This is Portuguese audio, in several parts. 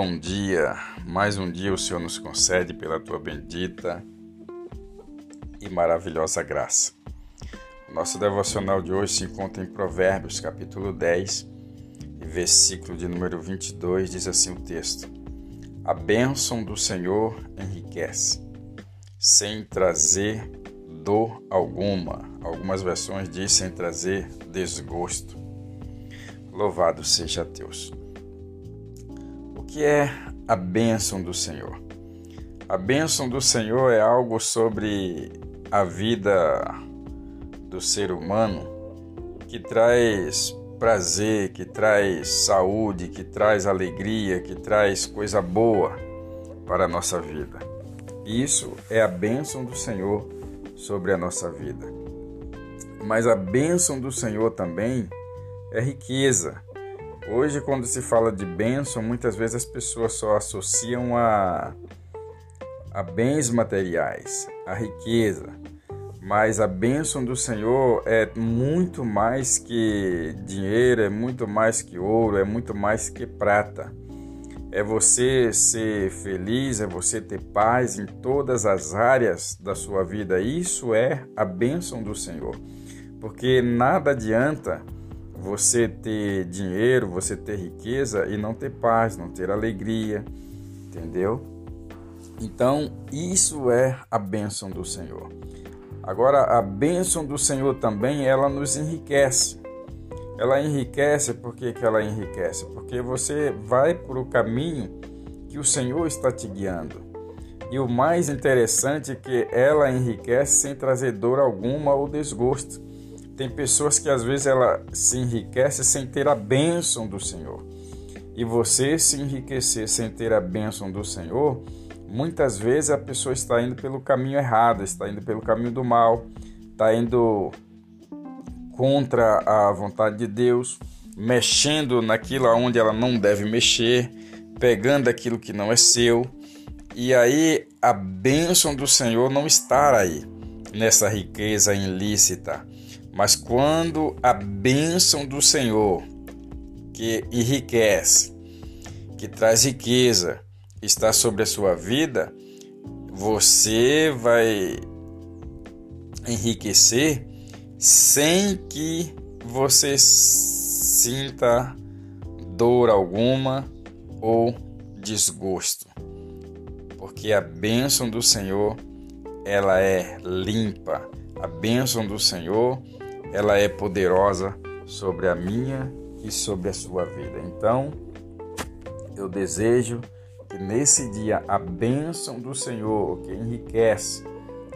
Bom dia, mais um dia o Senhor nos concede pela tua bendita e maravilhosa graça. Nosso devocional de hoje se encontra em Provérbios, capítulo 10, versículo de número 22, diz assim o texto: A bênção do Senhor enriquece, sem trazer dor alguma. Algumas versões dizem sem trazer desgosto. Louvado seja Deus que é a bênção do Senhor? A bênção do Senhor é algo sobre a vida do ser humano que traz prazer, que traz saúde, que traz alegria, que traz coisa boa para a nossa vida. Isso é a bênção do Senhor sobre a nossa vida. Mas a bênção do Senhor também é riqueza, Hoje, quando se fala de bênção, muitas vezes as pessoas só associam a, a bens materiais, a riqueza. Mas a bênção do Senhor é muito mais que dinheiro, é muito mais que ouro, é muito mais que prata. É você ser feliz, é você ter paz em todas as áreas da sua vida. Isso é a bênção do Senhor. Porque nada adianta você ter dinheiro, você ter riqueza e não ter paz, não ter alegria, entendeu? Então, isso é a bênção do Senhor. Agora, a bênção do Senhor também, ela nos enriquece. Ela enriquece, por que, que ela enriquece? Porque você vai por o caminho que o Senhor está te guiando. E o mais interessante é que ela enriquece sem trazer dor alguma ou desgosto. Tem pessoas que às vezes ela se enriquece sem ter a bênção do Senhor. E você se enriquecer sem ter a bênção do Senhor, muitas vezes a pessoa está indo pelo caminho errado, está indo pelo caminho do mal, está indo contra a vontade de Deus, mexendo naquilo onde ela não deve mexer, pegando aquilo que não é seu. E aí a bênção do Senhor não está aí nessa riqueza ilícita mas quando a bênção do Senhor, que enriquece, que traz riqueza, está sobre a sua vida, você vai enriquecer sem que você sinta dor alguma ou desgosto. Porque a bênção do Senhor, ela é limpa. A bênção do Senhor, ela é poderosa sobre a minha e sobre a sua vida. Então, eu desejo que nesse dia a bênção do Senhor, que enriquece,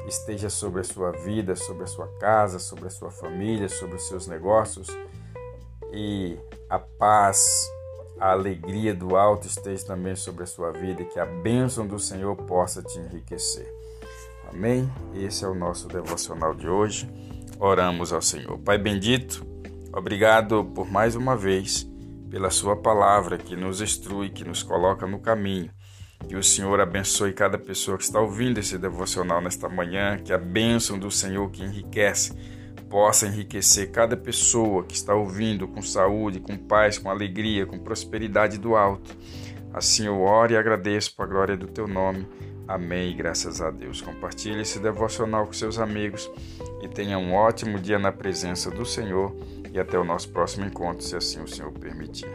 esteja sobre a sua vida, sobre a sua casa, sobre a sua família, sobre os seus negócios e a paz, a alegria do alto esteja também sobre a sua vida e que a bênção do Senhor possa te enriquecer. Amém? Esse é o nosso devocional de hoje. Oramos ao Senhor. Pai bendito, obrigado por mais uma vez pela Sua palavra que nos instrui, que nos coloca no caminho. Que o Senhor abençoe cada pessoa que está ouvindo esse devocional nesta manhã, que a bênção do Senhor que enriquece possa enriquecer cada pessoa que está ouvindo com saúde, com paz, com alegria, com prosperidade do alto. Assim eu oro e agradeço para a glória do teu nome. Amém. Graças a Deus. Compartilhe esse devocional com seus amigos e tenha um ótimo dia na presença do Senhor e até o nosso próximo encontro, se assim o Senhor permitir.